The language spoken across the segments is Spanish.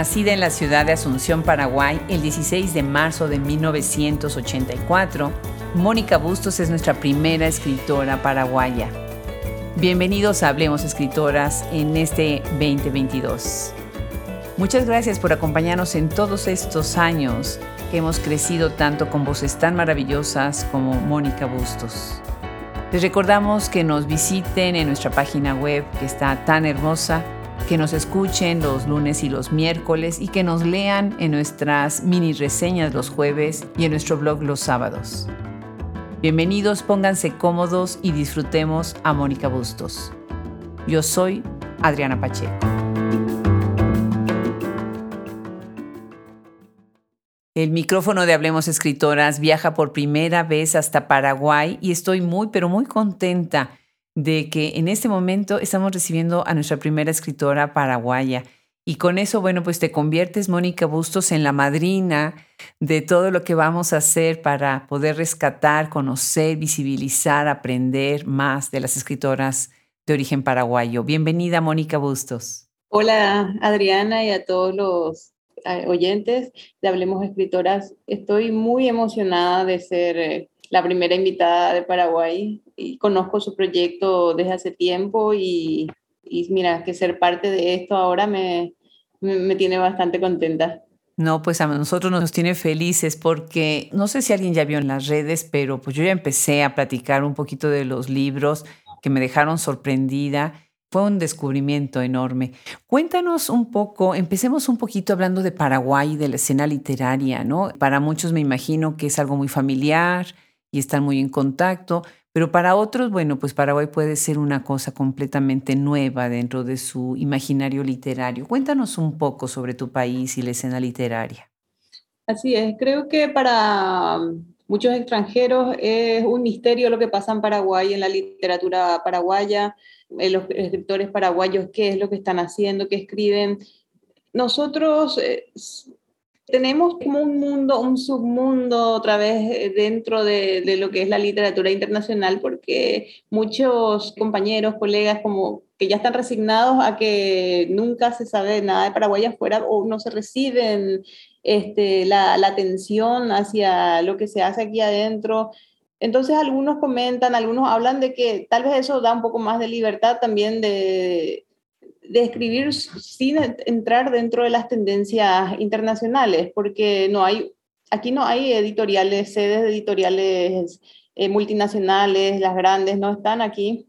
Nacida en la ciudad de Asunción, Paraguay, el 16 de marzo de 1984, Mónica Bustos es nuestra primera escritora paraguaya. Bienvenidos a Hablemos Escritoras en este 2022. Muchas gracias por acompañarnos en todos estos años que hemos crecido tanto con voces tan maravillosas como Mónica Bustos. Les recordamos que nos visiten en nuestra página web que está tan hermosa, que nos escuchen los lunes y los miércoles y que nos lean en nuestras mini reseñas los jueves y en nuestro blog los sábados. Bienvenidos, pónganse cómodos y disfrutemos a Mónica Bustos. Yo soy Adriana Pacheco. El micrófono de Hablemos Escritoras viaja por primera vez hasta Paraguay y estoy muy, pero muy contenta de que en este momento estamos recibiendo a nuestra primera escritora paraguaya. Y con eso, bueno, pues te conviertes, Mónica Bustos, en la madrina de todo lo que vamos a hacer para poder rescatar, conocer, visibilizar, aprender más de las escritoras de origen paraguayo. Bienvenida, Mónica Bustos. Hola, Adriana, y a todos los oyentes de Hablemos Escritoras. Estoy muy emocionada de ser eh, la primera invitada de Paraguay y conozco su proyecto desde hace tiempo y, mira, que ser parte de esto ahora me, me, tiene bastante contenta. No, pues a nosotros nos tiene felices porque no sé si alguien ya vio en las redes, pero pues yo ya empecé a platicar un poquito de los libros que me dejaron sorprendida fue un descubrimiento enorme. Cuéntanos un poco, empecemos un poquito hablando de Paraguay y de la escena literaria, ¿no? Para muchos me imagino que es algo muy familiar y están muy en contacto, pero para otros, bueno, pues Paraguay puede ser una cosa completamente nueva dentro de su imaginario literario. Cuéntanos un poco sobre tu país y la escena literaria. Así es, creo que para muchos extranjeros es un misterio lo que pasa en Paraguay, en la literatura paraguaya eh, los escritores paraguayos qué es lo que están haciendo, qué escriben. Nosotros eh, tenemos como un mundo, un submundo otra vez eh, dentro de, de, lo que es la literatura internacional, porque muchos compañeros, colegas, como que ya están resignados a que nunca se sabe nada de Paraguay afuera o no se reciben este, la, la atención hacia lo que se hace aquí adentro. Entonces algunos comentan, algunos hablan de que tal vez eso da un poco más de libertad también de, de escribir sin entrar dentro de las tendencias internacionales, porque no hay, aquí no hay editoriales, sedes editoriales eh, multinacionales, las grandes no están aquí.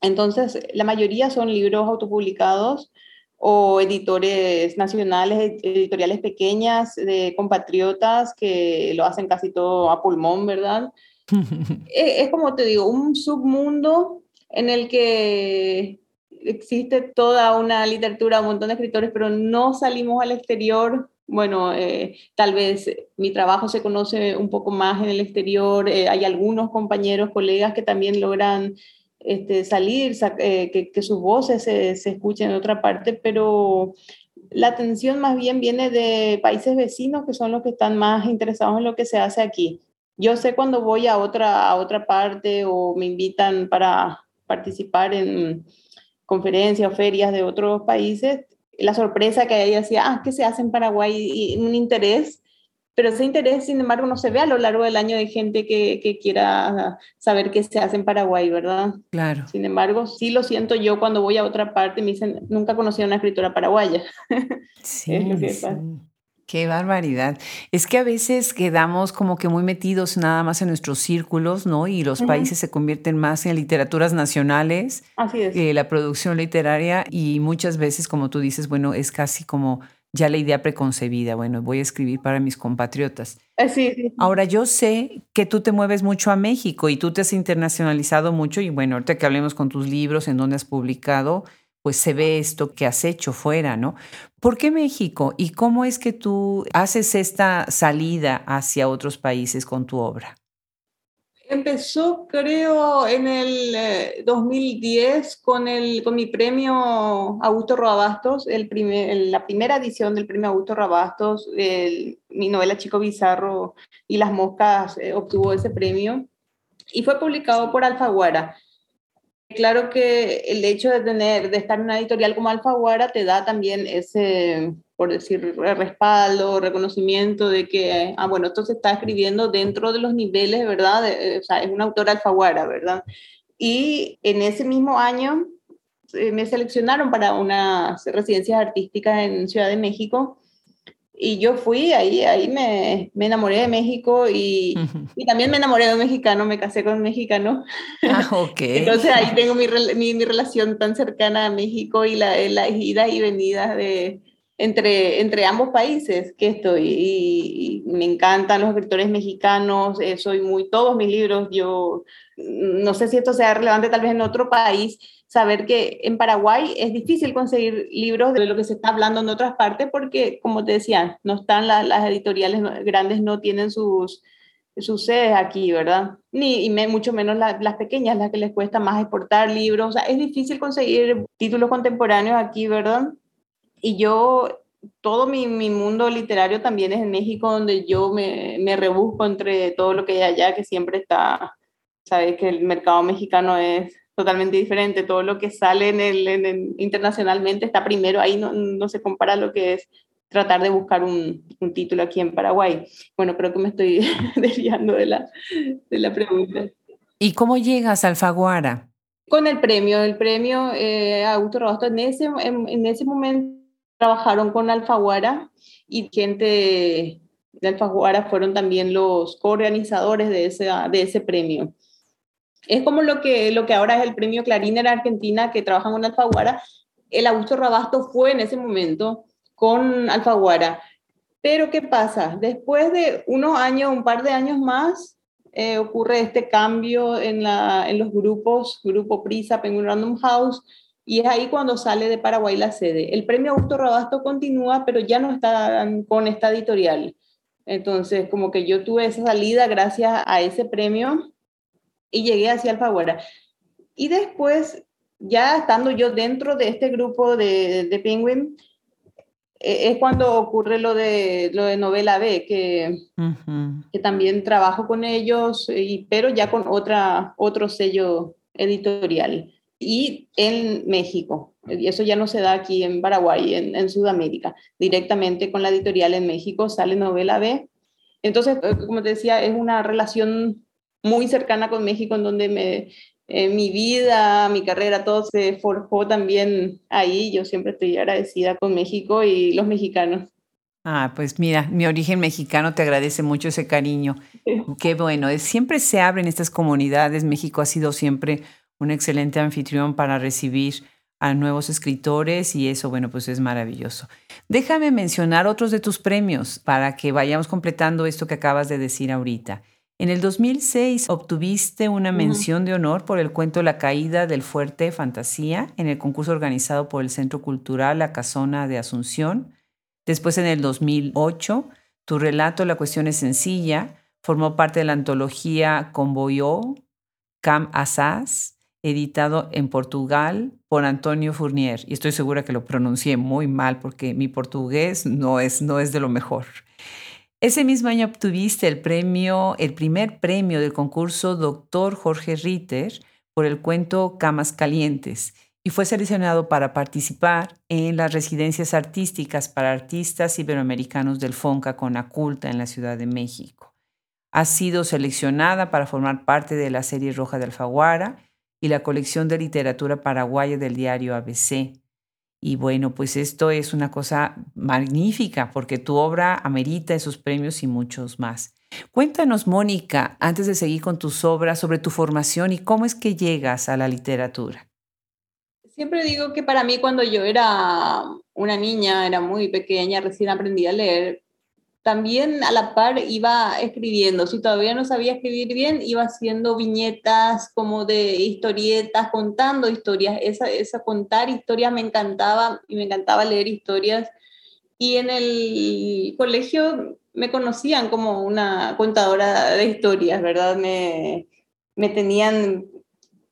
Entonces, la mayoría son libros autopublicados o editores nacionales, editoriales pequeñas de compatriotas que lo hacen casi todo a pulmón, ¿verdad? es, como te digo, un submundo en el que existe toda una literatura, un montón de escritores, pero no salimos al exterior. Bueno, eh, tal vez mi trabajo se conoce un poco más en el exterior. Eh, hay algunos compañeros, colegas que también logran este, salir, eh, que, que, sus voces se, se escuchen en otra parte, pero la atención más bien viene de países vecinos que son los que están más interesados en lo que se hace aquí. Yo sé cuando voy a otra, a otra parte o me invitan para participar en conferencias o ferias de otros países, la sorpresa que hay decía, ah, ¿qué se hace en Paraguay? Y un interés, pero ese interés, sin embargo, no se ve a lo largo del año de gente que, que quiera saber qué se hace en Paraguay, ¿verdad? Claro. Sin embargo, sí lo siento yo cuando voy a otra parte, me dicen, nunca conocí a una escritora paraguaya. Sí, es lo que pasa. Qué barbaridad. Es que a veces quedamos como que muy metidos nada más en nuestros círculos, ¿no? Y los países se convierten más en literaturas nacionales, Así es. Eh, la producción literaria y muchas veces, como tú dices, bueno, es casi como ya la idea preconcebida, bueno, voy a escribir para mis compatriotas. Eh, sí, sí. Ahora yo sé que tú te mueves mucho a México y tú te has internacionalizado mucho y bueno, ahorita que hablemos con tus libros, en dónde has publicado, pues se ve esto que has hecho fuera, ¿no? ¿Por qué México? ¿Y cómo es que tú haces esta salida hacia otros países con tu obra? Empezó, creo, en el 2010 eh, con, el, con mi premio Augusto Rabastos, el primer, la primera edición del premio Augusto Rabastos, mi novela Chico Bizarro y Las Moscas eh, obtuvo ese premio y fue publicado por Alfaguara Claro que el hecho de tener, de estar en una editorial como Alfaguara te da también ese, por decir, respaldo, reconocimiento de que, ah, bueno, esto se está escribiendo dentro de los niveles, ¿verdad? Eh, o sea, es una autora Alfaguara, ¿verdad? Y en ese mismo año eh, me seleccionaron para unas residencias artísticas en Ciudad de México y yo fui, ahí, ahí me, me enamoré de México y, y, también me enamoré de un mexicano, me casé con un mexicano. Ah, ok. Entonces ahí tengo mi, mi, mi, relación tan cercana a México y la, la ida y venida de, entre, entre ambos países que estoy. Y, me encantan los escritores mexicanos, eh, soy muy, todos mis libros, yo no sé si esto sea relevante tal vez en otro país, saber que en Paraguay es difícil conseguir libros de lo que se está hablando en otras partes porque, como te decía, no están las editoriales grandes, no tienen sus, sus sedes aquí, ¿verdad? Ni y mucho menos las pequeñas, las que les cuesta más exportar libros. O sea, es difícil conseguir títulos contemporáneos aquí, ¿verdad? Y yo, todo mi, mi mundo literario también es en México, donde yo me, me rebusco entre todo lo que hay allá, que siempre está, sabes que el mercado mexicano es totalmente diferente. Todo lo que sale en el, internacionalmente está primero ahí, no, no, se compara lo que es tratar de buscar un, un, título aquí en Paraguay. Bueno, creo que me estoy desviando de la, de la pregunta. ¿Y cómo llegas a Alfaguara? Con el premio, el premio eh, Augusto Robasto, en ese, en, en ese momento trabajaron con Alfaguara y gente de Alfaguara fueron también los coorganizadores de ese, de ese premio. Es como lo que, lo que ahora es el premio Clarín en Argentina, que trabajan con Alfaguara. El Augusto Rabasto fue en ese momento con Alfaguara. Pero ¿qué pasa? Después de unos años, un par de años más, eh, ocurre este cambio en, la, en los grupos, Grupo Prisa, Penguin Random House, y es ahí cuando sale de Paraguay la sede. El premio Augusto Rabasto continúa, pero ya no está con esta editorial. Entonces, como que yo tuve esa salida gracias a ese premio y llegué hacia Alfaguara. Y después, ya estando yo dentro de este grupo de, de Penguin, e, es cuando ocurre lo de, lo de Novela B, que, que también trabajo con ellos, y, pero ya con otra, otro sello editorial. Y en México, y eso ya no se da aquí en Paraguay, en, en Sudamérica, directamente con la editorial en México sale Novela B. Entonces, eh, como te decía, es una relación muy cercana con México, en donde me, eh, mi vida, mi carrera, todo se forjó también ahí. Yo siempre estoy agradecida con México y los mexicanos. Ah, pues mira, mi origen mexicano te agradece mucho ese cariño. Qué bueno, siempre se abren estas comunidades. México ha sido siempre un excelente anfitrión para recibir a nuevos escritores y eso, bueno, pues es maravilloso. Déjame mencionar otros de tus premios para que vayamos completando esto que acabas de decir ahorita. En el 2006 obtuviste una mención de honor por el cuento La caída del fuerte Fantasía en el concurso organizado por el Centro Cultural La Casona de Asunción. Después, en el 2008, tu relato La cuestión es sencilla formó parte de la antología Convoyó Cam Asas, editado en Portugal por Antonio Fournier. Y estoy segura que lo pronuncié muy mal porque mi portugués no es, no es de lo mejor. Ese mismo año obtuviste el premio, el primer premio del concurso Doctor Jorge Ritter por el cuento Camas Calientes y fue seleccionado para participar en las residencias artísticas para artistas iberoamericanos del FONCA con Aculta en la Ciudad de México. Ha sido seleccionada para formar parte de la serie Roja de Alfaguara y la colección de literatura paraguaya del diario ABC. Y bueno, pues esto es una cosa magnífica porque tu obra amerita esos premios y muchos más. Cuéntanos, Mónica, antes de seguir con tus obras, sobre tu formación y cómo es que llegas a la literatura. Siempre digo que para mí cuando yo era una niña, era muy pequeña, recién aprendí a leer, también a la par iba escribiendo. Si todavía no sabía escribir bien, iba haciendo viñetas como de historietas, contando historias. Esa, esa contar historias me encantaba y me encantaba leer historias. Y en el colegio me conocían como una contadora de historias, ¿verdad? Me, me tenían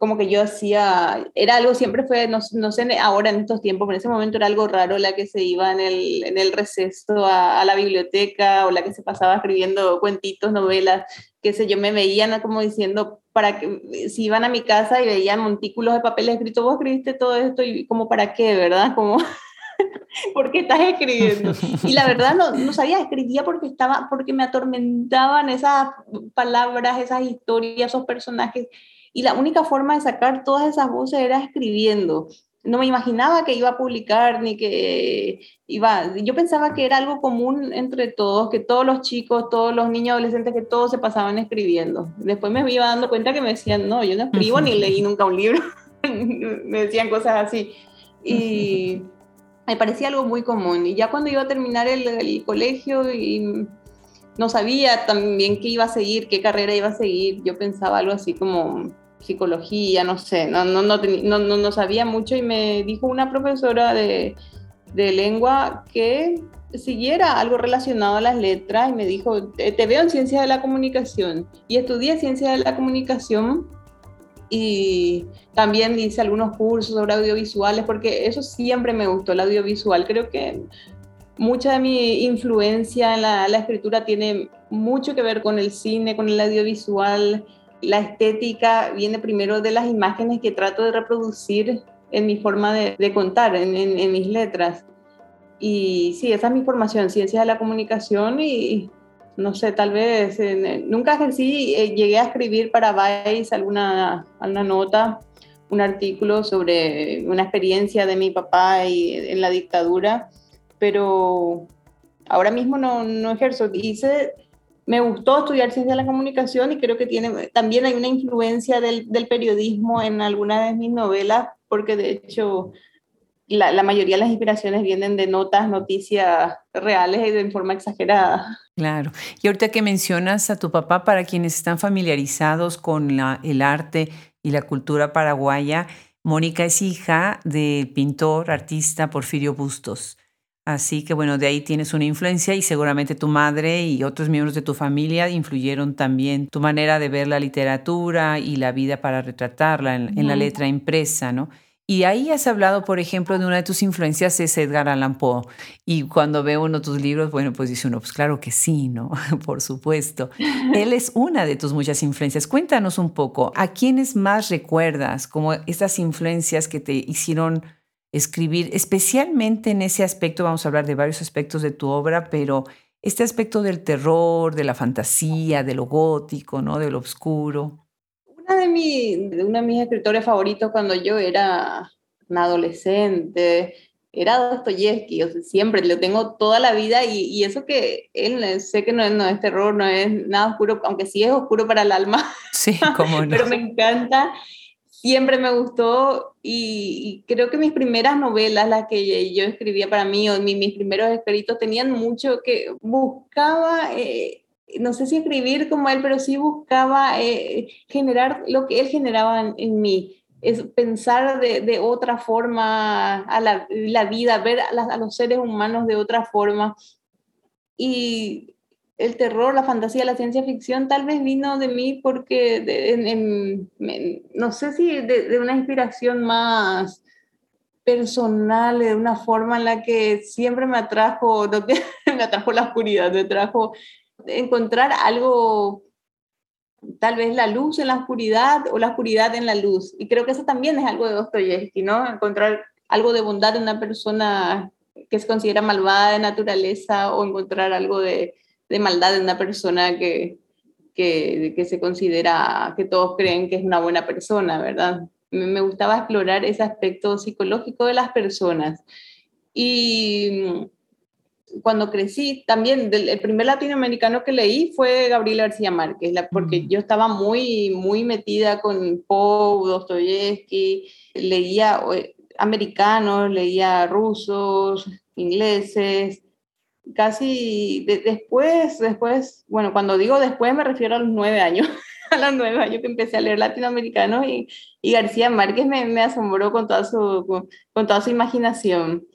como que yo hacía, era algo, siempre fue, no, no, sé ahora en estos tiempos, pero en ese momento era algo raro la que se iba en el, en el receso a, la biblioteca o la que se pasaba escribiendo cuentitos, novelas, qué sé yo, me veían como diciendo, para que, si iban a mi casa y veían montículos de papel escrito, vos escribiste todo esto y como para qué, ¿verdad? Como... ¿Por qué estás escribiendo? Y la verdad no, no, sabía, escribía porque, estaba, porque me atormentaban esas palabras, esas historias, esos personajes y la única forma de sacar todas esas voces era escribiendo. No me imaginaba que iba a publicar ni que iba. Yo pensaba que era algo común entre todos, que todos los chicos, todos los niños, adolescentes, que todos se pasaban escribiendo. Después me iba dando cuenta que me decían, no, yo no escribo ni leí nunca un libro. me decían cosas así. Y me parecía algo muy común. Y ya cuando iba a terminar el, el colegio y no sabía también qué iba a seguir, qué carrera iba a seguir. Yo pensaba algo así como psicología, no sé, no, no, no, no, no sabía mucho y me dijo una profesora de, de, lengua que siguiera algo relacionado a las letras y me dijo, te, veo en ciencia de la comunicación y estudié ciencia de la comunicación y también hice algunos cursos sobre audiovisuales porque eso siempre me gustó, el audiovisual. Creo que mucha de mi influencia en la, la escritura tiene mucho que ver con el cine, con el audiovisual, la estética viene primero de las imágenes que trato de reproducir en mi forma de, contar, en, mis letras. Y sí, esa es mi formación, ciencias de la comunicación y no sé, tal vez nunca ejercí, eh, llegué a escribir para Vice alguna, alguna nota, un artículo sobre una experiencia de mi papá y, en la dictadura, pero ahora mismo no, no ejerzo. Hice me gustó estudiar ciencia de la comunicación y creo que tiene, también hay una influencia del, del periodismo en algunas de mis novelas, porque de hecho la, la, mayoría de las inspiraciones vienen de notas, noticias reales y de forma exagerada. Claro. Y ahorita que mencionas a tu papá, para quienes están familiarizados con la, el arte y la cultura paraguaya, Mónica es hija del pintor, artista Porfirio Bustos. Así que bueno, de ahí tienes una influencia y seguramente tu madre y otros miembros de tu familia influyeron también tu manera de ver la literatura y la vida para retratarla en, la letra impresa, ¿no? Y ahí has hablado, por ejemplo, de una de tus influencias es Edgar Allan Poe. Y cuando veo uno de tus libros, bueno, pues dice uno, pues claro que sí, ¿no? por supuesto. Él es una de tus muchas influencias. Cuéntanos un poco, ¿a quiénes más recuerdas como estas influencias que te hicieron escribir, especialmente en ese aspecto, vamos a hablar de varios aspectos de tu obra, pero este aspecto del terror, de la fantasía, de lo gótico, ¿no? de lo oscuro. Una de, mi, una de mis escritores favoritos cuando yo era una adolescente era Dostoyevsky, o sea, siempre lo tengo toda la vida y, y eso que él sé que no es, no es terror, no es nada oscuro, aunque sí es oscuro para el alma. Sí, cómo no. pero me encanta siempre me gustó y, creo que mis primeras novelas, las que yo escribía para mí, o mis primeros escritos, tenían mucho que buscaba, eh, no sé si escribir como él, pero sí buscaba eh, generar lo que él generaba en, mí. Es pensar de, otra forma a la, vida, ver a los seres humanos de otra forma. Y el terror, la fantasía, la ciencia ficción tal vez vino de mí porque, no sé si de, una inspiración más personal, de una forma en la que siempre me atrajo, me atrajo la oscuridad, me atrajo encontrar algo, tal vez la luz en la oscuridad o la oscuridad en la luz. Y creo que eso también es algo de Dostoyevsky, ¿no? Encontrar algo de bondad en una persona que se considera malvada de naturaleza o encontrar algo de, de maldad en una persona que, que, que, se considera, que todos creen que es una buena persona, ¿verdad? Me, gustaba explorar ese aspecto psicológico de las personas. Y mm, cuando crecí, también el primer latinoamericano que leí fue Gabriel García Márquez, porque mm. yo estaba muy, muy metida con Poe, Dostoyevsky, leía eh, americanos, leía rusos, ingleses, casi después, después, bueno, cuando digo después me refiero a los nueve años, a los nueve años que empecé a leer latinoamericanos y, y García Márquez me, asombró con toda su, con, toda su imaginación.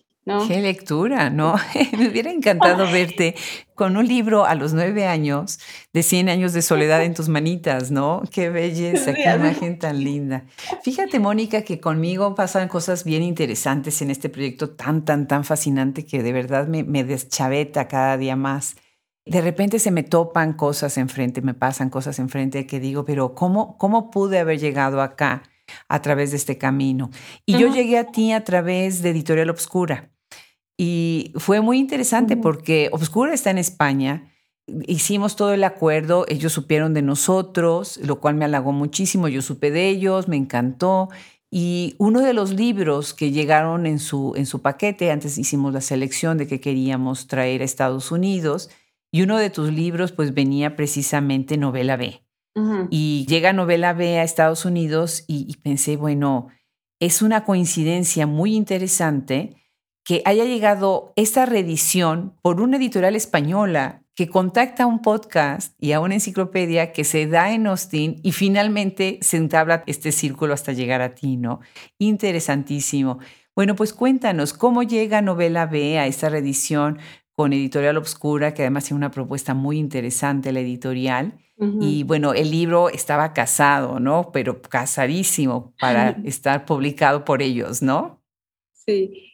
Qué lectura, ¿no? Me hubiera encantado verte con un libro a los nueve años de 100 años de soledad en tus manitas, ¿no? Qué belleza, qué imagen tan linda. Fíjate, Mónica, que conmigo pasan cosas bien interesantes en este proyecto tan, tan, tan fascinante que de verdad me, me deschaveta cada día más. De repente se me topan cosas enfrente, me pasan cosas enfrente que digo, pero ¿cómo, cómo pude haber llegado acá a través de este camino? Y yo llegué a ti a través de Editorial Obscura. Y fue muy interesante porque Obscura está en España. Hicimos todo el acuerdo, ellos supieron de nosotros, lo cual me halagó muchísimo. Yo supe de ellos, me encantó. Y uno de los libros que llegaron en su, en su paquete, antes hicimos la selección de que queríamos traer a Estados Unidos, y uno de tus libros pues venía precisamente Novela B. Y llega Novela B a Estados Unidos y, y pensé, bueno, es una coincidencia muy interesante que haya llegado esta reedición por una editorial española que contacta a un podcast y a una enciclopedia que se da en Austin y finalmente se entabla este círculo hasta llegar a ti, ¿no? Interesantísimo. Bueno, pues cuéntanos, ¿cómo llega Novela B a esta reedición con Editorial Obscura, que además tiene una propuesta muy interesante, la editorial? Y bueno, el libro estaba casado, ¿no? Pero casadísimo para estar publicado por ellos, ¿no? Sí,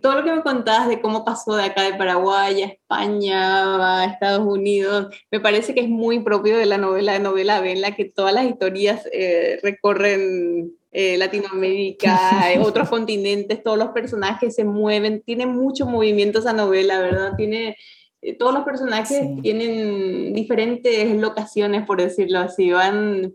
todo lo que me contabas de cómo pasó de acá de Paraguay a España, a Estados Unidos, me parece que es muy propio de la novela de novela B, en la que todas las historias eh, recorren eh, Latinoamérica, eh, otros continentes, todos los personajes se mueven, tiene mucho movimiento esa novela, ¿verdad? Tiene, todos los personajes tienen diferentes locaciones, por decirlo así, van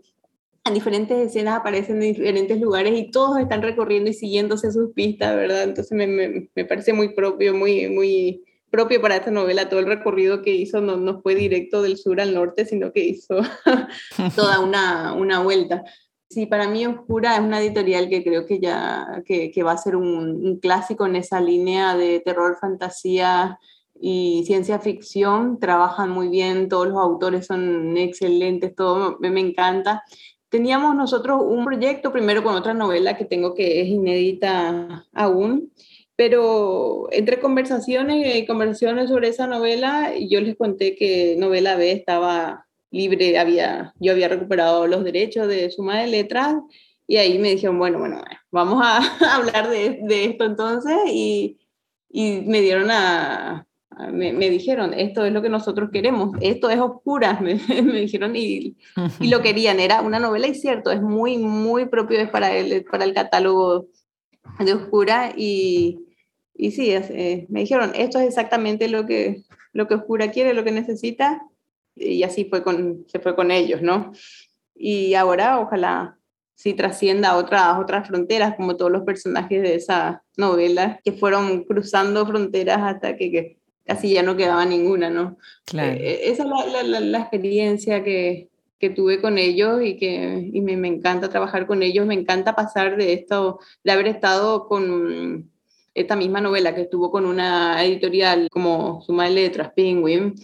en diferentes escenas aparecen en diferentes lugares y todos están recorriendo y siguiéndose sus pistas, ¿verdad? Entonces me, me, me, parece muy propio, muy, muy propio para esta novela. Todo el recorrido que hizo no, no fue directo del sur al norte, sino que hizo toda una, una vuelta. Sí, para mí Oscura es una editorial que creo que ya que, que va a ser un, un, clásico en esa línea de terror, fantasía y ciencia ficción. Trabajan muy bien, todos los autores son excelentes, todo me, me encanta teníamos nosotros un proyecto primero con otra novela que tengo que es inédita aún, pero entre conversaciones y conversaciones sobre esa novela, yo les conté que novela B estaba libre, había, yo había recuperado los derechos de suma de letras y ahí me dijeron, bueno, bueno, vamos a hablar de, de esto entonces y, y me dieron a, me, me, dijeron, esto es lo que nosotros queremos, esto es oscura, me, me dijeron y, y, lo querían, era una novela y cierto, es muy, muy propio es para el, para el catálogo de oscura y, y sí, eh, me dijeron, esto es exactamente lo que, lo que oscura quiere, lo que necesita y así fue con, se fue con ellos, ¿no? Y ahora ojalá sí trascienda a otras, otras fronteras, como todos los personajes de esa novela, que fueron cruzando fronteras hasta que, que casi ya no quedaba ninguna, ¿no? Claro. Eh, esa es la, la, la experiencia que, que, tuve con ellos y que y me, me, encanta trabajar con ellos, me encanta pasar de esto, de haber estado con esta misma novela que estuvo con una editorial como Suma de Letras, Penguin.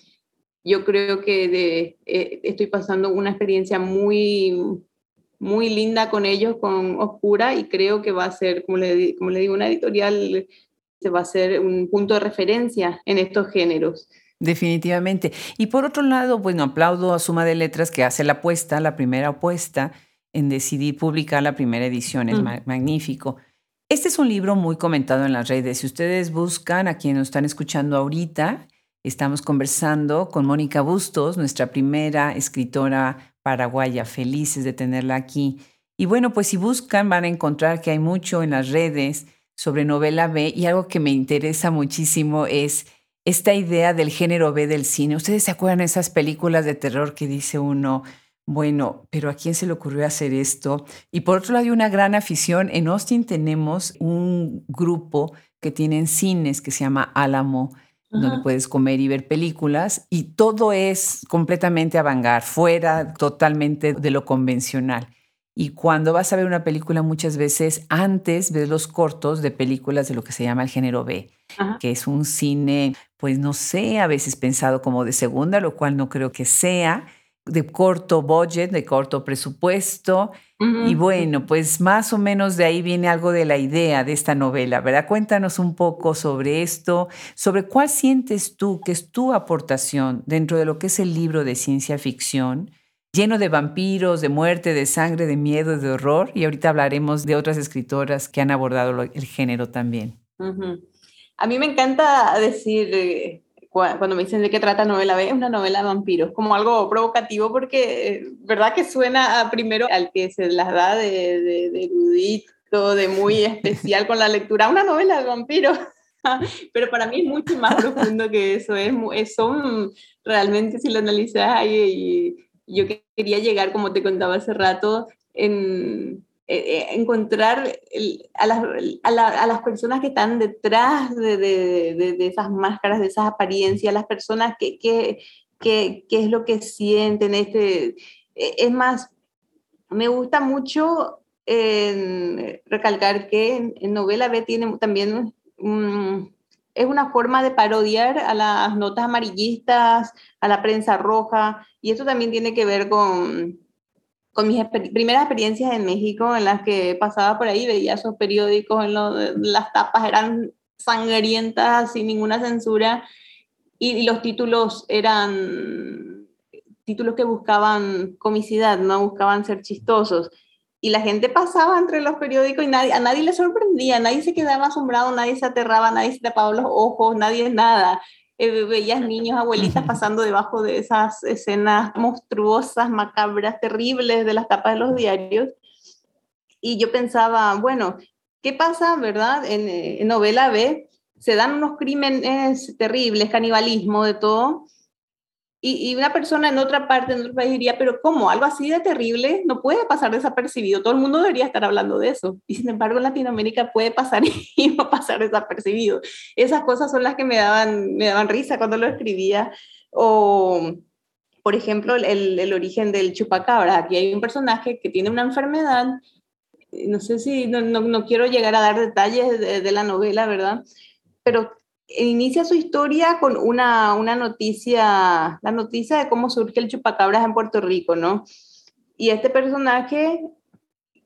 Yo creo que de, eh, estoy pasando una experiencia muy, muy linda con ellos, con Oscura, y creo que va a ser, como le, como le digo, una editorial va a ser un punto de referencia en estos géneros. Definitivamente. Y por otro lado, bueno, aplaudo a Suma de Letras que hace la apuesta, la primera apuesta en decidir publicar la primera edición. Es mm. magnífico. Este es un libro muy comentado en las redes. Si ustedes buscan a quienes nos están escuchando ahorita, estamos conversando con Mónica Bustos, nuestra primera escritora paraguaya. Felices de tenerla aquí. Y bueno, pues si buscan van a encontrar que hay mucho en las redes sobre novela B y algo que me interesa muchísimo es esta idea del género B del cine. ¿Ustedes se acuerdan de esas películas de terror que dice uno, bueno, pero ¿a quién se le ocurrió hacer esto? Y por otro lado, hay una gran afición. En Austin tenemos un grupo que tienen cines que se llama Álamo, donde puedes comer y ver películas, y todo es completamente avangar, fuera totalmente de lo convencional. Y cuando vas a ver una película muchas veces antes ves los cortos de películas de lo que se llama el género B, Ajá. que es un cine, pues no sé, a veces pensado como de segunda, lo cual no creo que sea. de corto budget, de corto presupuesto. Y bueno, pues más o menos de ahí viene algo de la idea de esta novela, ¿verdad? Cuéntanos un poco sobre esto, sobre cuál sientes tú que es tu aportación dentro de lo que es el libro de ciencia ficción, lleno de vampiros, de muerte, de sangre, de miedo, de horror. Y ahorita hablaremos de otras escritoras que han abordado el género también. A mí me encanta decir eh, cuando me dicen de qué trata novela B, es una novela de vampiros, como algo provocativo porque, ¿verdad? Que suena primero al que se las da de, de, erudito, de muy especial con la lectura, una novela de vampiros. Pero para mí es mucho más profundo que eso, es, son realmente, si lo analizas ahí, yo quería llegar, como te contaba hace rato, en, eh, eh, encontrar a, las, a, las, personas que están detrás de, de, esas máscaras, de esas apariencias, las personas que, que, que, es lo que sienten. Este, e, es más, me gusta mucho recalcar que en, novela B tiene también es una forma de parodiar a las notas amarillistas, a la prensa roja, y eso también tiene que ver con, con mis primeras experiencias en México, en las que pasaba por ahí, veía esos periódicos, en las tapas eran sangrientas, sin ninguna censura, y, los títulos eran títulos que buscaban comicidad, no buscaban ser chistosos. Y la gente pasaba entre los periódicos y nadie, a nadie le sorprendía, nadie se quedaba asombrado, nadie se aterraba, nadie se tapaba los ojos, nadie nada. Eh, veías niños, abuelitas pasando debajo de esas escenas monstruosas, macabras, terribles de las tapas de los diarios. Y yo pensaba, bueno, ¿qué pasa, verdad? En, en novela B se dan unos crímenes terribles, canibalismo, de todo, y, una persona en otra parte, en otro país diría, pero ¿cómo? Algo así de terrible no puede pasar desapercibido. Todo el mundo debería estar hablando de eso. Y sin embargo, en Latinoamérica puede pasar y no pasar desapercibido. Esas cosas son las que me daban, me daban risa cuando lo escribía. O, por ejemplo, el, el origen del chupacabra. Aquí hay un personaje que tiene una enfermedad. No sé si, no, no, no quiero llegar a dar detalles de, de la novela, ¿verdad? Pero inicia su historia con una, una noticia, la noticia de cómo surge el chupacabras en Puerto Rico, ¿no? Y este personaje,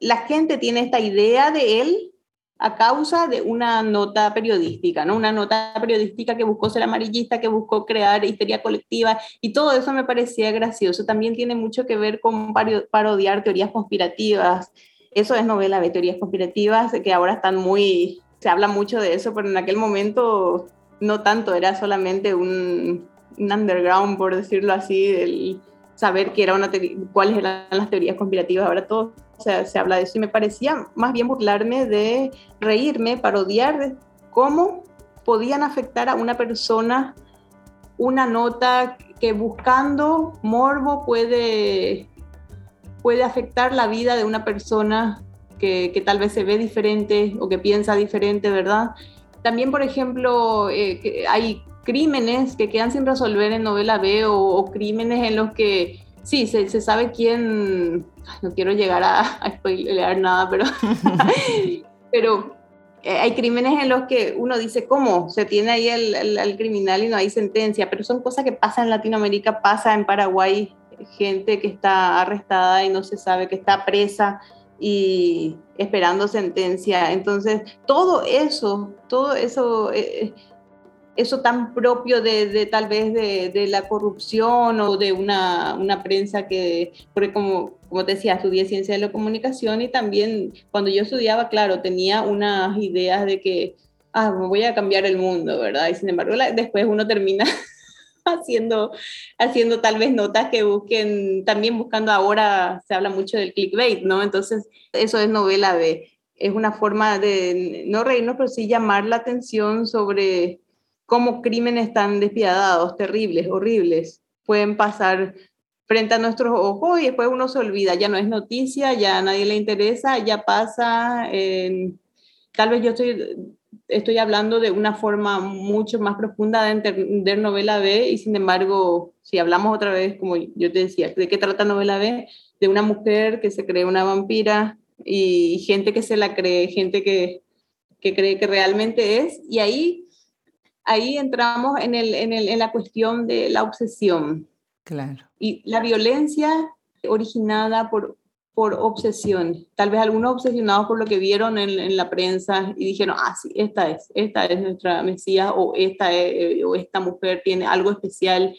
la gente tiene esta idea de él a causa de una nota periodística, ¿no? Una nota periodística que buscó ser amarillista, que buscó crear histeria colectiva y todo eso me parecía gracioso. También tiene mucho que ver con parodiar teorías conspirativas. Eso es novela de teorías conspirativas que ahora están muy se habla mucho de eso, pero en aquel momento no tanto, era solamente un, underground, por decirlo así, el saber qué era una cuáles eran las teorías conspirativas. Ahora todo se, se habla de eso y me parecía más bien burlarme de reírme, parodiar de cómo podían afectar a una persona una nota que buscando morbo puede, puede afectar la vida de una persona que, que, tal vez se ve diferente o que piensa diferente, ¿verdad? También, por ejemplo, eh, hay crímenes que quedan sin resolver en novela B o, crímenes en los que sí, se, sabe quién, no quiero llegar a, a nada, pero, pero eh, hay crímenes en los que uno dice, ¿cómo? Se tiene ahí el, el, criminal y no hay sentencia, pero son cosas que pasan en Latinoamérica, pasa en Paraguay, gente que está arrestada y no se sabe, que está presa y esperando sentencia. Entonces, todo eso, todo eso, eh, eso tan propio de, tal vez de, la corrupción o de una, una, prensa que, porque como, como te decía, estudié ciencia de la comunicación y también cuando yo estudiaba, claro, tenía unas ideas de que, ah, voy a cambiar el mundo, ¿verdad? Y sin embargo, después uno termina haciendo, haciendo tal vez notas que busquen, también buscando ahora, se habla mucho del clickbait, ¿no? Entonces, eso es novela B. Es una forma de no reírnos, pero sí llamar la atención sobre cómo crímenes tan despiadados, terribles, horribles, pueden pasar frente a nuestros ojos y después uno se olvida, ya no es noticia, ya a nadie le interesa, ya pasa. tal vez yo estoy estoy hablando de una forma mucho más profunda de entender novela B y sin embargo, si hablamos otra vez, como yo te decía, ¿de qué trata novela B? De una mujer que se cree una vampira y gente que se la cree, gente que, que cree que realmente es y ahí, ahí entramos en, el, en, el, en la cuestión de la obsesión. Claro. Y la violencia originada por, por obsesión. Tal vez algunos obsesionados por lo que vieron en, la prensa y dijeron, ah, sí, esta es, esta es nuestra Mesías o esta, o esta mujer tiene algo especial.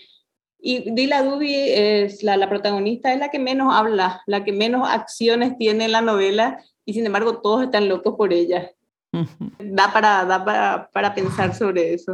Y Dila Dubi es la, la protagonista, es la que menos habla, la que menos acciones tiene en la novela y sin embargo todos están locos por ella. Da, para, da para, para pensar sobre eso.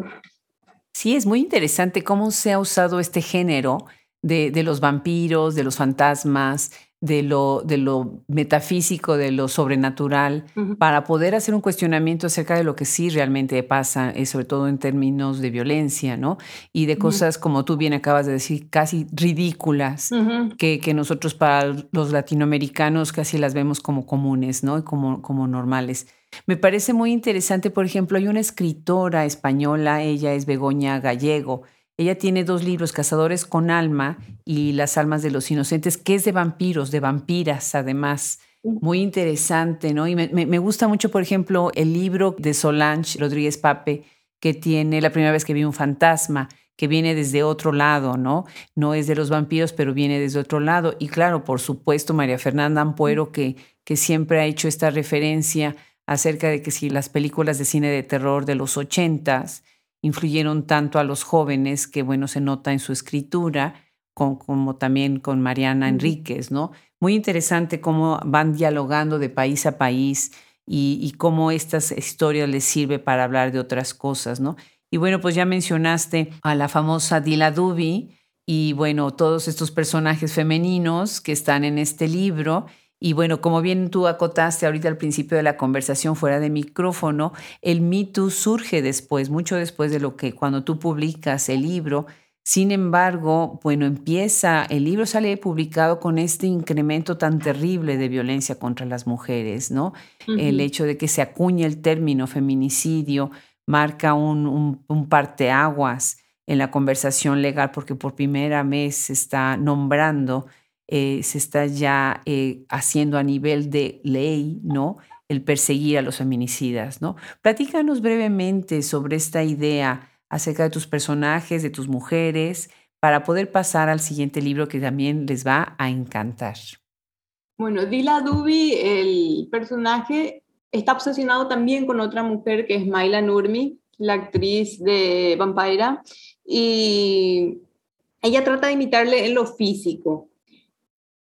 Sí, es muy interesante cómo se ha usado este género de, de los vampiros, de los fantasmas, de lo, de lo metafísico, de lo sobrenatural, para poder hacer un cuestionamiento acerca de lo que sí realmente pasa, eh, sobre todo en términos de violencia, ¿no? Y de cosas, como tú bien acabas de decir, casi ridículas, que, que, nosotros para los latinoamericanos casi las vemos como comunes, ¿no? Como, como normales. Me parece muy interesante, por ejemplo, hay una escritora española, ella es Begoña Gallego, ella tiene dos libros, Cazadores con Alma y Las Almas de los Inocentes, que es de vampiros, de vampiras además. Muy interesante, ¿no? Y me, gusta mucho, por ejemplo, el libro de Solange Rodríguez Pape, que tiene La primera vez que vi un fantasma, que viene desde otro lado, ¿no? No es de los vampiros, pero viene desde otro lado. Y claro, por supuesto, María Fernanda Ampuero, que, que siempre ha hecho esta referencia acerca de que si las películas de cine de terror de los ochentas influyeron tanto a los jóvenes, que bueno, se nota en su escritura, como también con Mariana Enríquez, ¿no? Muy interesante cómo van dialogando de país a país y, cómo estas historias les sirve para hablar de otras cosas, ¿no? Y bueno, pues ya mencionaste a la famosa Dila Dubi y bueno, todos estos personajes femeninos que están en este libro y bueno, como bien tú acotaste ahorita al principio de la conversación fuera de micrófono, el Me Too surge después, mucho después de lo que cuando tú publicas el libro. Sin embargo, bueno, empieza, el libro sale publicado con este incremento tan terrible de violencia contra las mujeres, ¿no? El hecho de que se acuñe el término feminicidio marca un, un, un parteaguas en la conversación legal porque por primera vez se está nombrando eh, se está ya eh, haciendo a nivel de ley, ¿no? El perseguir a los feminicidas, ¿no? Platícanos brevemente sobre esta idea acerca de tus personajes, de tus mujeres, para poder pasar al siguiente libro que también les va a encantar. Bueno, Dila Dubi, el personaje, está obsesionado también con otra mujer que es Maila Nurmi, la actriz de Vampira, y ella trata de imitarle en lo físico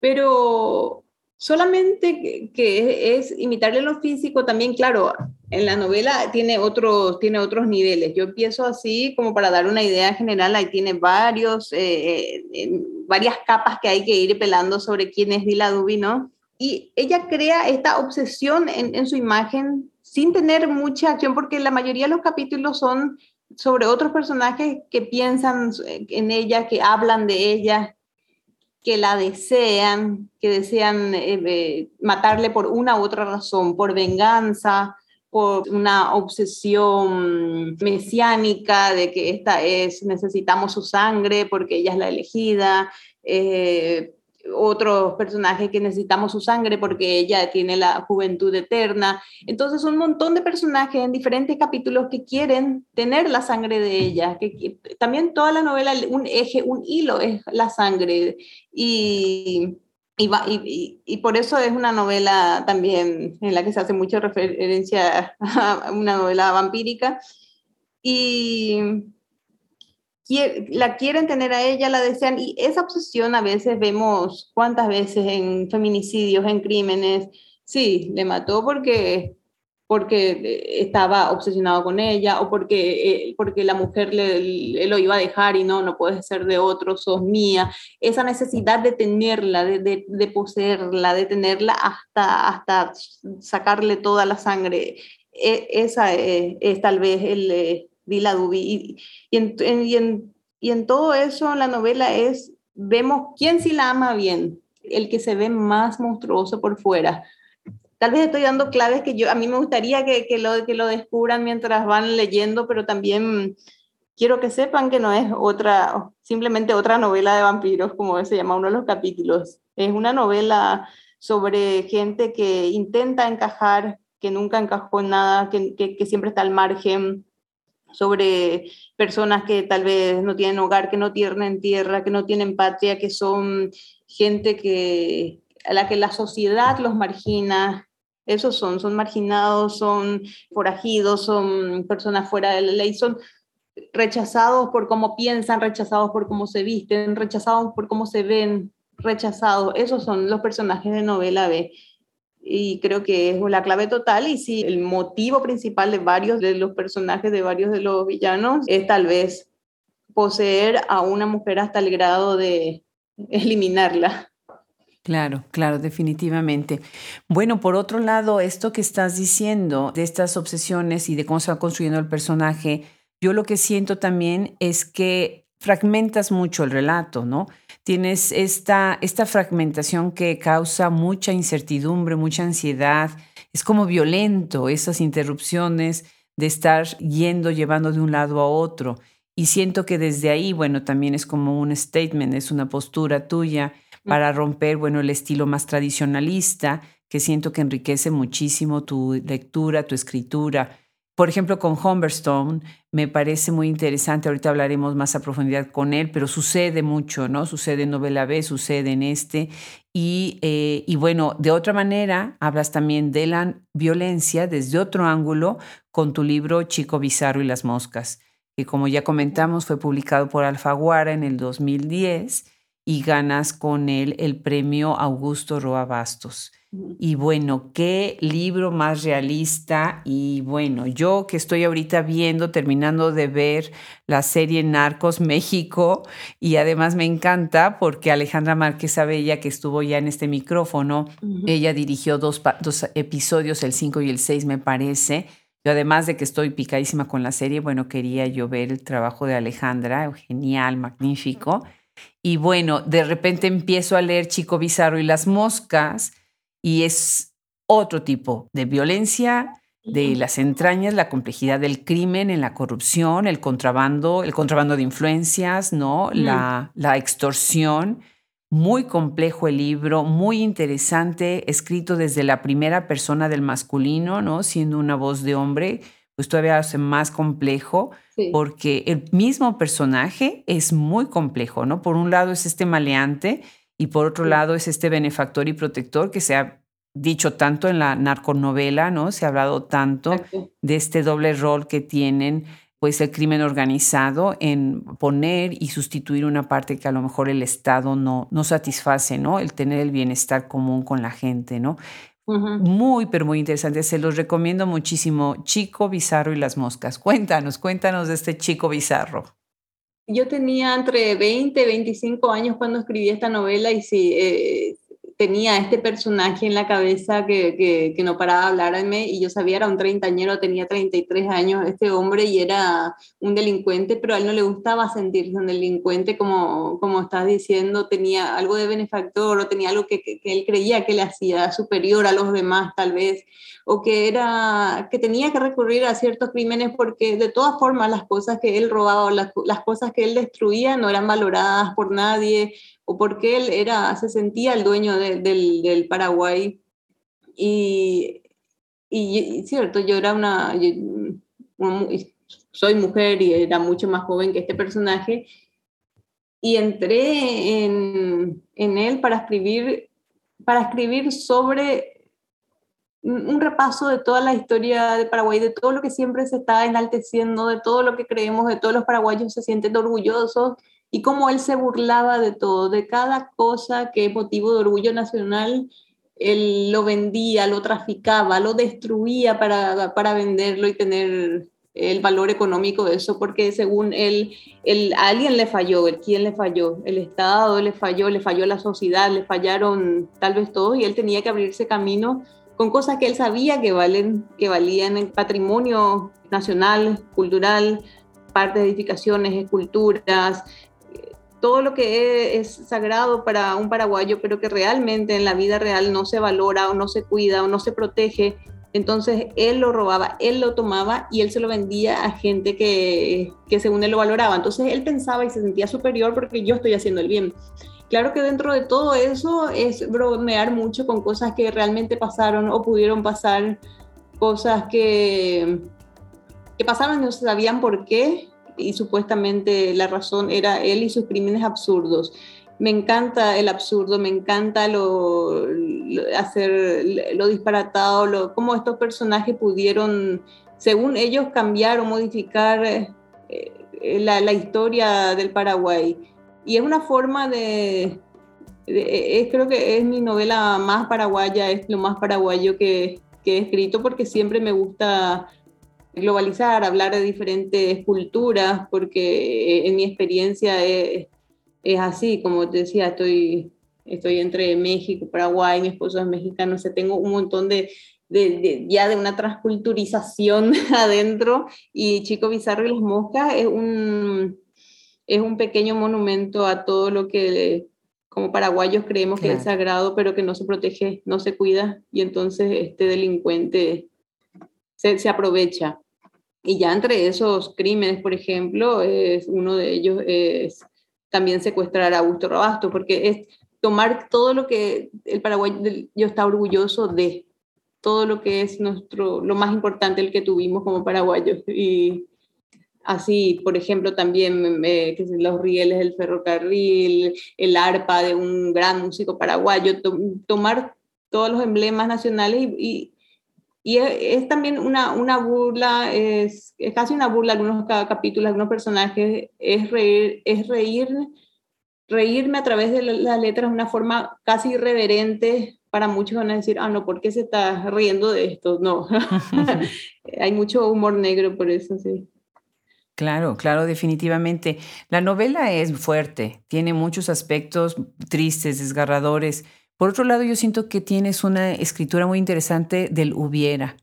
pero solamente que, es imitarle lo físico, también, claro, en la novela tiene otros, tiene otros niveles. Yo empiezo así como para dar una idea general, ahí tiene varios, eh, eh, varias capas que hay que ir pelando sobre quién es Dila ¿no? Y ella crea esta obsesión en, en su imagen sin tener mucha acción, porque la mayoría de los capítulos son sobre otros personajes que piensan en ella, que hablan de ella, que la desean, que desean eh, eh, matarle por una u otra razón, por venganza, por una obsesión mesiánica de que esta es, necesitamos su sangre porque ella es la elegida, eh, otros personajes que necesitamos su sangre porque ella tiene la juventud eterna. Entonces, un montón de personajes en diferentes capítulos que quieren tener la sangre de ella. Que, también toda la novela, un eje, un hilo es la sangre. Y, y, y, por eso es una novela también en la que se hace mucha referencia a una novela vampírica. Y la quieren tener a ella, la desean, y esa obsesión a veces vemos cuántas veces en feminicidios, en crímenes, sí, le mató porque porque estaba obsesionado con ella o porque, eh, porque la mujer le, lo iba a dejar y no, no puedes ser de otro, sos mía. Esa necesidad de tenerla, de, de, poseerla, de tenerla hasta, hasta sacarle toda la sangre, e, esa es, tal vez el, eh, Dila Dubi. Y, en, y, en, todo eso, la novela es, vemos quién sí la ama bien, el que se ve más monstruoso por fuera. Tal vez estoy dando claves que yo, a mí me gustaría que, que, lo, que lo descubran mientras van leyendo, pero también quiero que sepan que no es otra, simplemente otra novela de vampiros, como se llama uno de los capítulos. Es una novela sobre gente que intenta encajar, que nunca encajó en nada, que, que, que siempre está al margen, sobre personas que tal vez no tienen hogar, que no tienen tierra, que no tienen patria, que son gente que, a la que la sociedad los margina. Esos son, son marginados, son forajidos, son personas fuera de la ley, son rechazados por cómo piensan, rechazados por cómo se visten, rechazados por cómo se ven, rechazados. Esos son los personajes de novela B y creo que es la clave total y sí, el motivo principal de varios de los personajes, de varios de los villanos, es tal vez poseer a una mujer hasta el grado de eliminarla. Claro, claro, definitivamente. Bueno, por otro lado, esto que estás diciendo de estas obsesiones y de cómo se va construyendo el personaje, yo lo que siento también es que fragmentas mucho el relato, ¿no? tienes esta, esta fragmentación que causa mucha incertidumbre, mucha ansiedad. Es como violento esas interrupciones de estar yendo, llevando de un lado a otro. Y siento que desde ahí, bueno, también es como un statement, es una postura tuya para romper, bueno, el estilo más tradicionalista, que siento que enriquece muchísimo tu lectura, tu escritura. Por ejemplo, con Humberstone me parece muy interesante, ahorita hablaremos más a profundidad con él, pero sucede mucho, ¿no? Sucede en novela B, sucede en este. Y, eh, y bueno, de otra manera, hablas también de la violencia desde otro ángulo con tu libro Chico Bizarro y las Moscas, que como ya comentamos fue publicado por Alfaguara en el 2010 y ganas con él el premio Augusto Roa Bastos. Y bueno, qué libro más realista. Y bueno, yo que estoy ahorita viendo, terminando de ver la serie Narcos México, y además me encanta porque Alejandra Márquez Abella, que estuvo ya en este micrófono, ella dirigió dos, dos episodios, el 5 y el 6, me parece. Yo además de que estoy picadísima con la serie, bueno, quería yo ver el trabajo de Alejandra, genial, magnífico. Y bueno, de repente empiezo a leer Chico Bizarro y las moscas y es otro tipo de violencia de las entrañas, la complejidad del crimen en la corrupción, el contrabando, el contrabando de influencias, ¿no? La, la extorsión. Muy complejo el libro, muy interesante, escrito desde la primera persona del masculino, ¿no? Siendo una voz de hombre, pues todavía hace más complejo, porque el mismo personaje es muy complejo, ¿no? Por un lado es este maleante y por otro lado es este benefactor y protector que se ha dicho tanto en la narconovela, ¿no? Se ha hablado tanto de este doble rol que tienen pues el crimen organizado en poner y sustituir una parte que a lo mejor el Estado no, no satisface, ¿no? El tener el bienestar común con la gente, ¿no? Muy, pero muy interesante. Se los recomiendo muchísimo. Chico Bizarro y las moscas. Cuéntanos, cuéntanos de este Chico Bizarro. Yo tenía entre 20 y 25 años cuando escribí esta novela y sí, eh, tenía este personaje en la cabeza que, que, no paraba de hablarme y yo sabía, era un treintañero, tenía 33 años este hombre y era un delincuente, pero a él no le gustaba sentirse un delincuente, como, como estás diciendo, tenía algo de benefactor o tenía algo que, que, él creía que le hacía superior a los demás tal vez, o que, era, que tenía que recurrir a ciertos crímenes porque de todas formas las cosas que él robaba o las, las cosas que él destruía no eran valoradas por nadie porque él era, se sentía el dueño del, del, Paraguay. Y, y, cierto, yo era una, soy mujer y era mucho más joven que este personaje, y entré en, en él para escribir, para escribir sobre un repaso de toda la historia de Paraguay, de todo lo que siempre se está enalteciendo, de todo lo que creemos, de todos los paraguayos se sienten orgullosos y cómo él se burlaba de todo, de cada cosa que es motivo de orgullo nacional, él lo vendía, lo traficaba, lo destruía para, para venderlo y tener el valor económico de eso, porque según él, a alguien le falló, ¿quién le falló? El Estado le falló, le falló la sociedad, le fallaron tal vez todos y él tenía que abrirse camino con cosas que él sabía que, valen, que valían en patrimonio nacional, cultural, partes de edificaciones, esculturas, todo lo que es, sagrado para un paraguayo, pero que realmente en la vida real no se valora o no se cuida o no se protege. Entonces él lo robaba, él lo tomaba y él se lo vendía a gente que, que según él lo valoraba. Entonces él pensaba y se sentía superior porque yo estoy haciendo el bien. Claro que dentro de todo eso es bromear mucho con cosas que realmente pasaron o pudieron pasar, cosas que que pasaban no sabían por qué y supuestamente la razón era él y sus crímenes absurdos. Me encanta el absurdo, me encanta lo, hacer lo disparatado, lo, cómo estos personajes pudieron, según ellos, cambiar o modificar eh, la, la, historia del Paraguay. Y es una forma de, es, creo que es mi novela más paraguaya, es lo más paraguayo que, que he escrito porque siempre me gusta globalizar, hablar de diferentes culturas, porque en mi experiencia es, es así, como te decía, estoy, estoy entre México, Paraguay, mi esposo es mexicano, o sea, tengo un montón de, de, ya de una transculturización adentro y Chico Bizarro y las moscas es un, es un pequeño monumento a todo lo que como paraguayos creemos que es sagrado, pero que no se protege, no se cuida y entonces este delincuente se, se aprovecha. Y ya entre esos crímenes, por ejemplo, es, uno de ellos es también secuestrar a Augusto Robasto, porque es tomar todo lo que el Paraguay está orgulloso de, todo lo que es nuestro, lo más importante, el que tuvimos como paraguayos. Y así, por ejemplo, también que los rieles del ferrocarril, el arpa de un gran músico paraguayo, tomar todos los emblemas nacionales y es, también una, una burla, es, es, casi una burla algunos capítulos, algunos personajes, es reír, es reír, reírme a través de las letras de una forma casi irreverente. Para muchos van a decir, ah, no, ¿por qué se está riendo de esto? No, hay mucho humor negro por eso, sí. Claro, claro, definitivamente. La novela es fuerte, tiene muchos aspectos tristes, desgarradores, por otro lado, yo siento que tienes una escritura muy interesante del hubiera.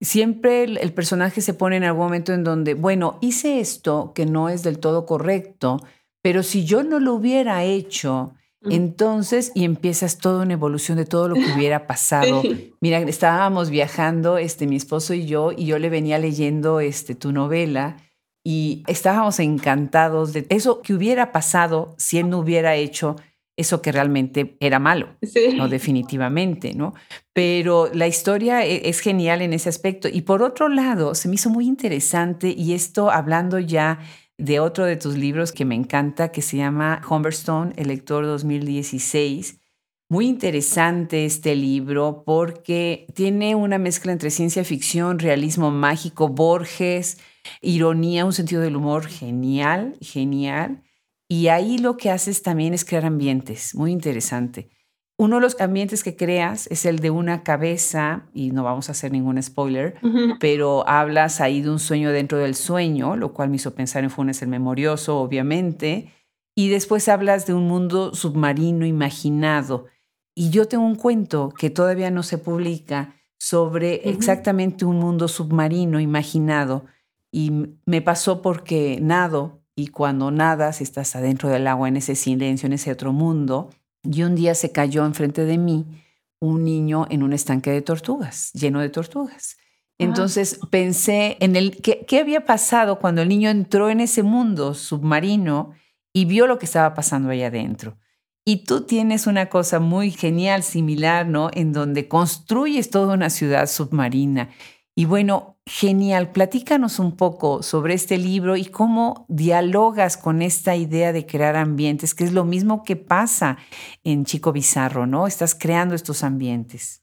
Siempre el, personaje se pone en algún momento en donde, bueno, hice esto que no es del todo correcto, pero si yo no lo hubiera hecho, entonces, y empiezas toda una evolución de todo lo que hubiera pasado. Mira, estábamos viajando, este, mi esposo y yo, y yo le venía leyendo este, tu novela y estábamos encantados de eso que hubiera pasado si él no hubiera hecho eso que realmente era malo, no definitivamente, ¿no? Pero la historia e, es genial en ese aspecto. Y por otro lado, se me hizo muy interesante, y esto hablando ya de otro de tus libros que me encanta, que se llama Humberstone, el lector 2016. Muy interesante este libro porque tiene una mezcla entre ciencia ficción, realismo mágico, Borges, ironía, un sentido del humor genial, genial. Y ahí lo que haces también es crear ambientes, muy interesante. Uno de los ambientes que creas es el de una cabeza, y no vamos a hacer ningún spoiler, pero hablas ahí de un sueño dentro del sueño, lo cual me hizo pensar en Funes el Memorioso, obviamente, y después hablas de un mundo submarino imaginado. Y yo tengo un cuento que todavía no se publica sobre exactamente un mundo submarino imaginado, y me pasó porque nado y cuando nadas estás adentro del agua en ese silencio, en ese otro mundo. Y un día se cayó enfrente de mí un niño en un estanque de tortugas, lleno de tortugas. Entonces pensé en el ¿qué, qué había pasado cuando el niño entró en ese mundo submarino y vio lo que estaba pasando ahí adentro. Y tú tienes una cosa muy genial, similar, ¿no? En donde construyes toda una ciudad submarina y bueno, genial, platícanos un poco sobre este libro y cómo dialogas con esta idea de crear ambientes, que es lo mismo que pasa en Chico Bizarro, ¿no? Estás creando estos ambientes.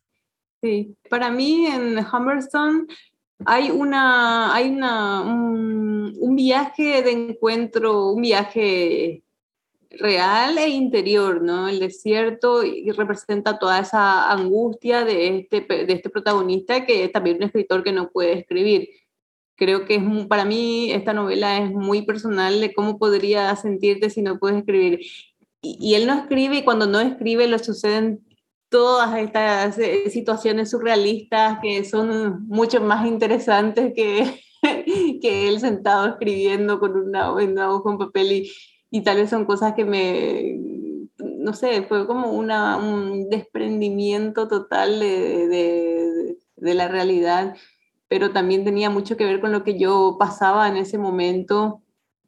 Sí, para mí en Humberstone hay, una, hay una, un viaje de encuentro, un viaje real e interior, ¿no? El desierto y representa toda esa angustia de este, de este protagonista que es también un escritor que no puede escribir. Creo que es para mí esta novela es muy personal de cómo podría sentirte si no puedes escribir. Y, y él no escribe y cuando no escribe lo suceden todas estas eh, situaciones surrealistas que son mucho más interesantes que, que él sentado escribiendo con una, una hoja, un papel y, y tal vez son cosas que me, no sé, fue como una, un desprendimiento total de, de, de, la realidad, pero también tenía mucho que ver con lo que yo pasaba en ese momento.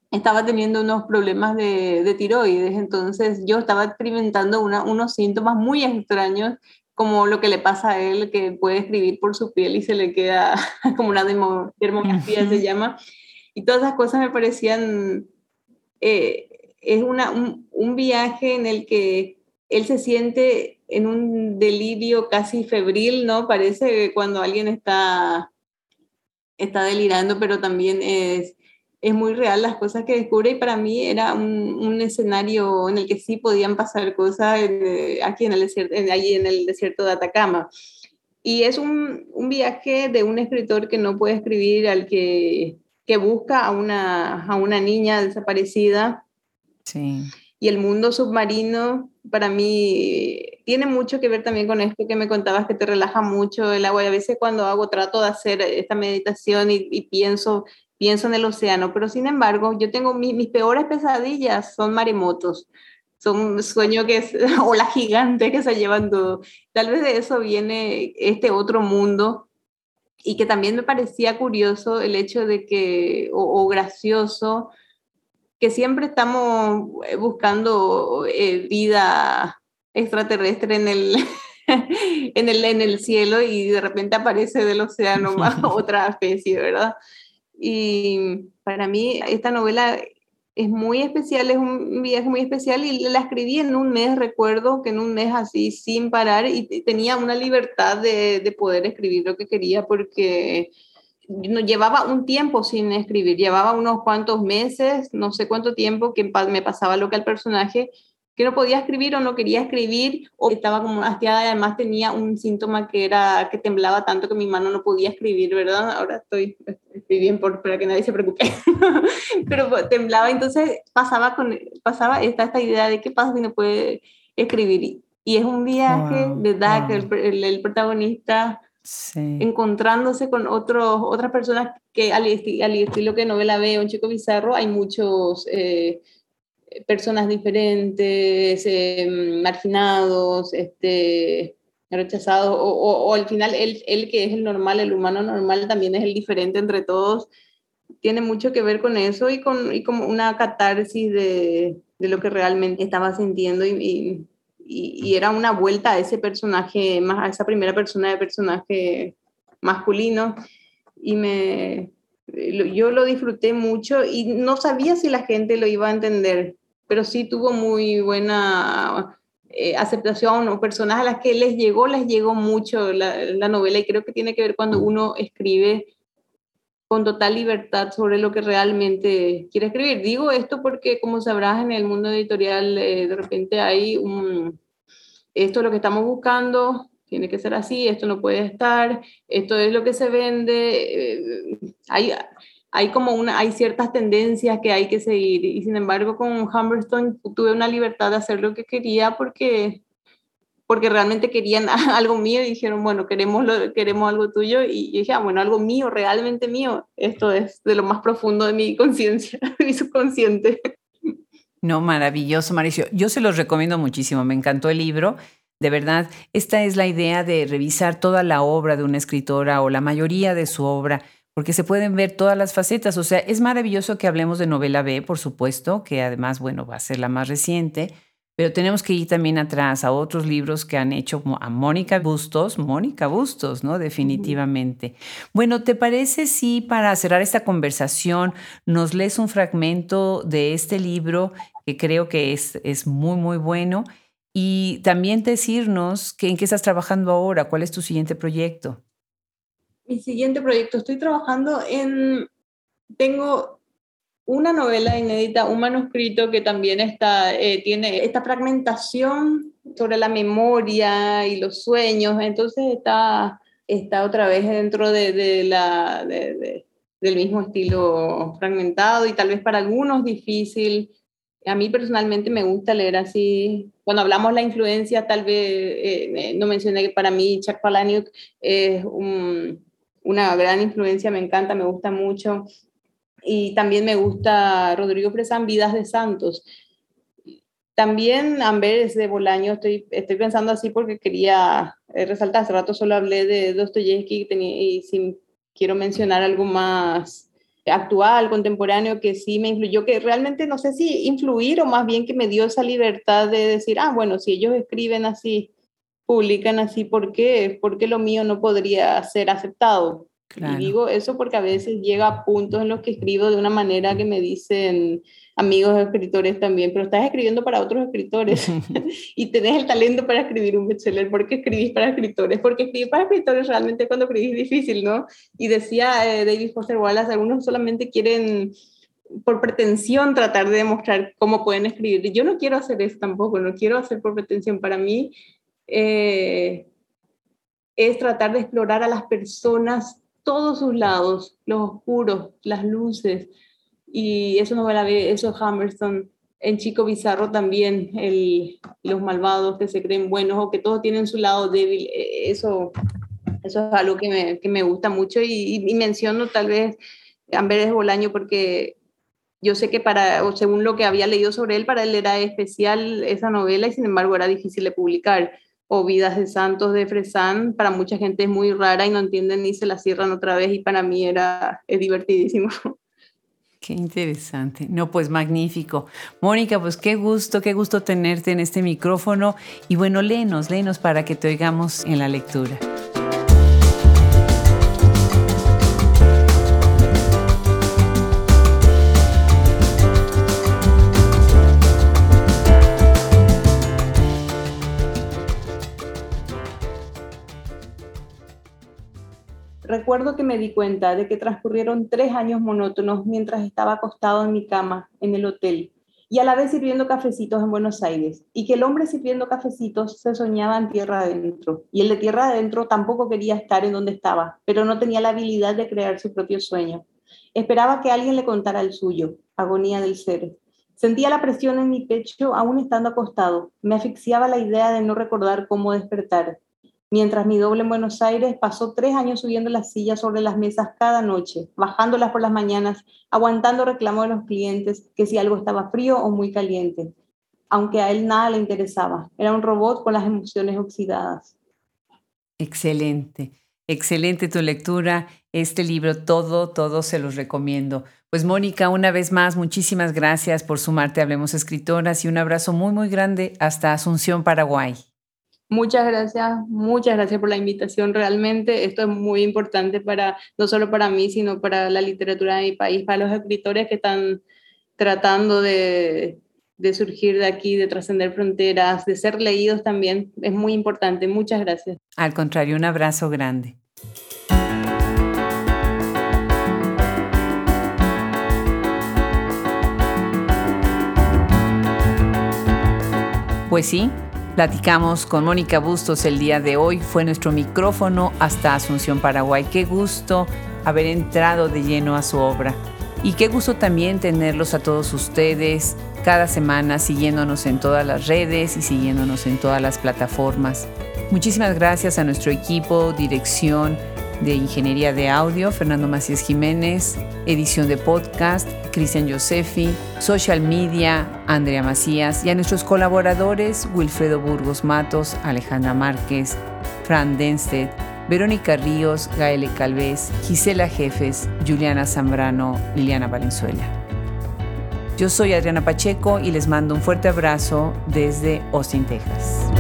Estaba teniendo unos problemas de, de tiroides, entonces yo estaba experimentando una, unos síntomas muy extraños como lo que le pasa a él, que puede escribir por su piel y se le queda como una termografía, se llama. Y todas esas cosas me parecían, eh, es una, un, un, viaje en el que él se siente en un delirio casi febril, ¿no? Parece cuando alguien está, está delirando, pero también es es muy real las cosas que descubre y para mí era un, un escenario en el que sí podían pasar cosas eh, aquí en el desierto, allí en el desierto de Atacama. Y es un, un, viaje de un escritor que no puede escribir, al que, que busca a una, a una niña desaparecida. Sí. Y el mundo submarino, para mí, tiene mucho que ver también con esto que me contabas, que te relaja mucho el agua. Y a veces cuando hago, trato de hacer esta meditación y, pienso pienso en el océano, pero sin embargo, yo tengo mis peores pesadillas son maremotos, son sueños que es, o la gigante que se llevan todo. Tal vez de eso viene este otro mundo y que también me parecía curioso el hecho de que, o, gracioso, que siempre estamos eh, buscando eh, vida extraterrestre en el, en, el, en el cielo y de repente aparece del océano otra especie, ¿verdad? Y para mí esta novela es muy especial, es un viaje muy especial y la escribí en un mes, recuerdo que en un mes así sin parar y tenía una libertad de, de poder escribir lo que quería porque no, llevaba un tiempo sin escribir, llevaba unos cuantos meses, no sé cuánto tiempo que me pasaba lo que al personaje que no podía escribir o no quería escribir o estaba como hastiada y además tenía un síntoma que era que temblaba tanto que mi mano no podía escribir, ¿verdad? Ahora estoy, estoy bien por, para que nadie se preocupe, pero temblaba, entonces pasaba, con, pasaba esta, esta idea de qué pasa si no puede escribir. Y es un viaje de Doug, el, el, protagonista, encontrándose con otros, otras personas que al, al estilo que novela ve, un chico bizarro, hay muchos... Eh, personas diferentes, em, marginados, este, rechazados, o, al final él, él, que es el normal, el humano normal, también es el diferente entre todos, tiene mucho que ver con eso y con y como una catarsis de, de, lo que realmente estaba sintiendo y, y, era una vuelta a ese personaje, más a esa primera persona de personaje masculino. Y me, yo lo disfruté mucho y no sabía si la gente lo iba a entender pero sí tuvo muy buena eh, aceptación o personas a las que les llegó, les llegó mucho la, la, novela y creo que tiene que ver cuando uno escribe con total libertad sobre lo que realmente quiere escribir. Digo esto porque, como sabrás, en el mundo editorial eh, de repente hay un, esto es lo que estamos buscando, tiene que ser así, esto no puede estar, esto es lo que se vende. Eh, hay, hay como una, hay ciertas tendencias que hay que seguir y sin embargo con Humberstone tuve una libertad de hacer lo que quería porque porque realmente querían algo mío y dijeron, bueno, queremos, lo, queremos algo tuyo. Y yo dije, ah, bueno, algo mío, realmente mío. Esto es de lo más profundo de mi conciencia, mi subconsciente. No, maravilloso, Mauricio. Yo se los recomiendo muchísimo. Me encantó el libro. De verdad, esta es la idea de revisar toda la obra de una escritora o la mayoría de su obra porque se pueden ver todas las facetas. O sea, es maravilloso que hablemos de novela B, por supuesto, que además, bueno, va a ser la más reciente, pero tenemos que ir también atrás a otros libros que han hecho como a Mónica Bustos, Mónica Bustos, ¿no? Definitivamente. Bueno, ¿te parece si para cerrar esta conversación nos lees un fragmento de este libro que creo que es, es muy, muy bueno? Y también decirnos que, en qué estás trabajando ahora, cuál es tu siguiente proyecto mi siguiente proyecto, estoy trabajando en, tengo una novela inédita, un manuscrito que también está, eh, tiene esta fragmentación sobre la memoria y los sueños, entonces está, está otra vez dentro de, la, de, del mismo estilo fragmentado y tal vez para algunos difícil. A mí personalmente me gusta leer así. Cuando hablamos de la influencia, tal vez eh, no mencioné que para mí Chuck Palahniuk es un, una gran influencia, me encanta, me gusta mucho. Y también me gusta Rodrigo Fresan, Vidas de Santos. También Amberes de Bolaño, estoy, estoy pensando así porque quería eh, resaltar, hace rato solo hablé de Dostoyevsky y si quiero mencionar algo más actual, contemporáneo, que sí me influyó, que realmente no sé si influir o más bien que me dio esa libertad de decir, ah, bueno, si ellos escriben así, publican así, ¿por qué? Porque lo mío no podría ser aceptado. Y digo eso porque a veces llega a puntos en los que escribo de una manera que me dicen amigos escritores también, pero estás escribiendo para otros escritores y tenés el talento para escribir un bestseller. ¿Por qué escribís para escritores? Porque escribir para escritores realmente cuando escribís es difícil, ¿no? Y decía eh, David Foster Wallace, algunos solamente quieren por pretensión tratar de demostrar cómo pueden escribir. Yo no quiero hacer eso tampoco, no quiero hacer por pretensión. Para mí eh, es tratar de explorar a las personas todos sus lados, los oscuros, las luces, y eso novela ve, eso Hammerstone, en Chico Bizarro también, el, los malvados que se creen buenos o que todos tienen su lado débil, e, eso, eso es algo que me, que me gusta mucho y, y, menciono tal vez Amberes Bolaño porque yo sé que para, o según lo que había leído sobre él, para él era especial esa novela y sin embargo era difícil de publicar o Vidas de Santos de Fresán, para mucha gente es muy rara y no entienden ni se la cierran otra vez y para mí era es divertidísimo. Qué interesante. No, pues magnífico. Mónica, pues qué gusto, qué gusto tenerte en este micrófono y bueno, léenos, léenos para que te oigamos en la lectura. Recuerdo que me di cuenta de que transcurrieron tres años monótonos mientras estaba acostado en mi cama en el hotel y a la vez sirviendo cafecitos en Buenos Aires, y que el hombre sirviendo cafecitos se soñaba en tierra adentro, y el de tierra adentro tampoco quería estar en donde estaba, pero no tenía la habilidad de crear su propio sueño. Esperaba que alguien le contara el suyo, agonía del ser. Sentía la presión en mi pecho aún estando acostado, me asfixiaba la idea de no recordar cómo despertar, mientras mi doble en Buenos Aires pasó tres años subiendo las sillas sobre las mesas cada noche, bajándolas por las mañanas, aguantando reclamos de los clientes que si algo estaba frío o muy caliente, aunque a él nada le interesaba. Era un robot con las emociones oxidadas. Excelente, excelente tu lectura. Este libro, todo, todo se los recomiendo. Pues Mónica, una vez más, muchísimas gracias por sumarte a Hablemos Escritoras y un abrazo muy, muy grande hasta Asunción, Paraguay. Muchas gracias, muchas gracias por la invitación. Realmente esto es muy importante para, no solo para mí, sino para la literatura de mi país, para los escritores que están tratando de, de surgir de aquí, de trascender fronteras, de ser leídos también. Es muy importante. Muchas gracias. Al contrario, un abrazo grande. Pues sí, Platicamos con Mónica Bustos el día de hoy, fue nuestro micrófono hasta Asunción, Paraguay. Qué gusto haber entrado de lleno a su obra. Y qué gusto también tenerlos a todos ustedes cada semana siguiéndonos en todas las redes y siguiéndonos en todas las plataformas. Muchísimas gracias a nuestro equipo, dirección, de Ingeniería de Audio, Fernando Macías Jiménez, edición de podcast, Cristian Josefi, social media, Andrea Macías y a nuestros colaboradores Wilfredo Burgos Matos, Alejandra Márquez, Fran Denstedt, Verónica Ríos, Gaele Calvez, Gisela Jefes, Juliana Zambrano, Liliana Valenzuela. Yo soy Adriana Pacheco y les mando un fuerte abrazo desde Austin, Texas.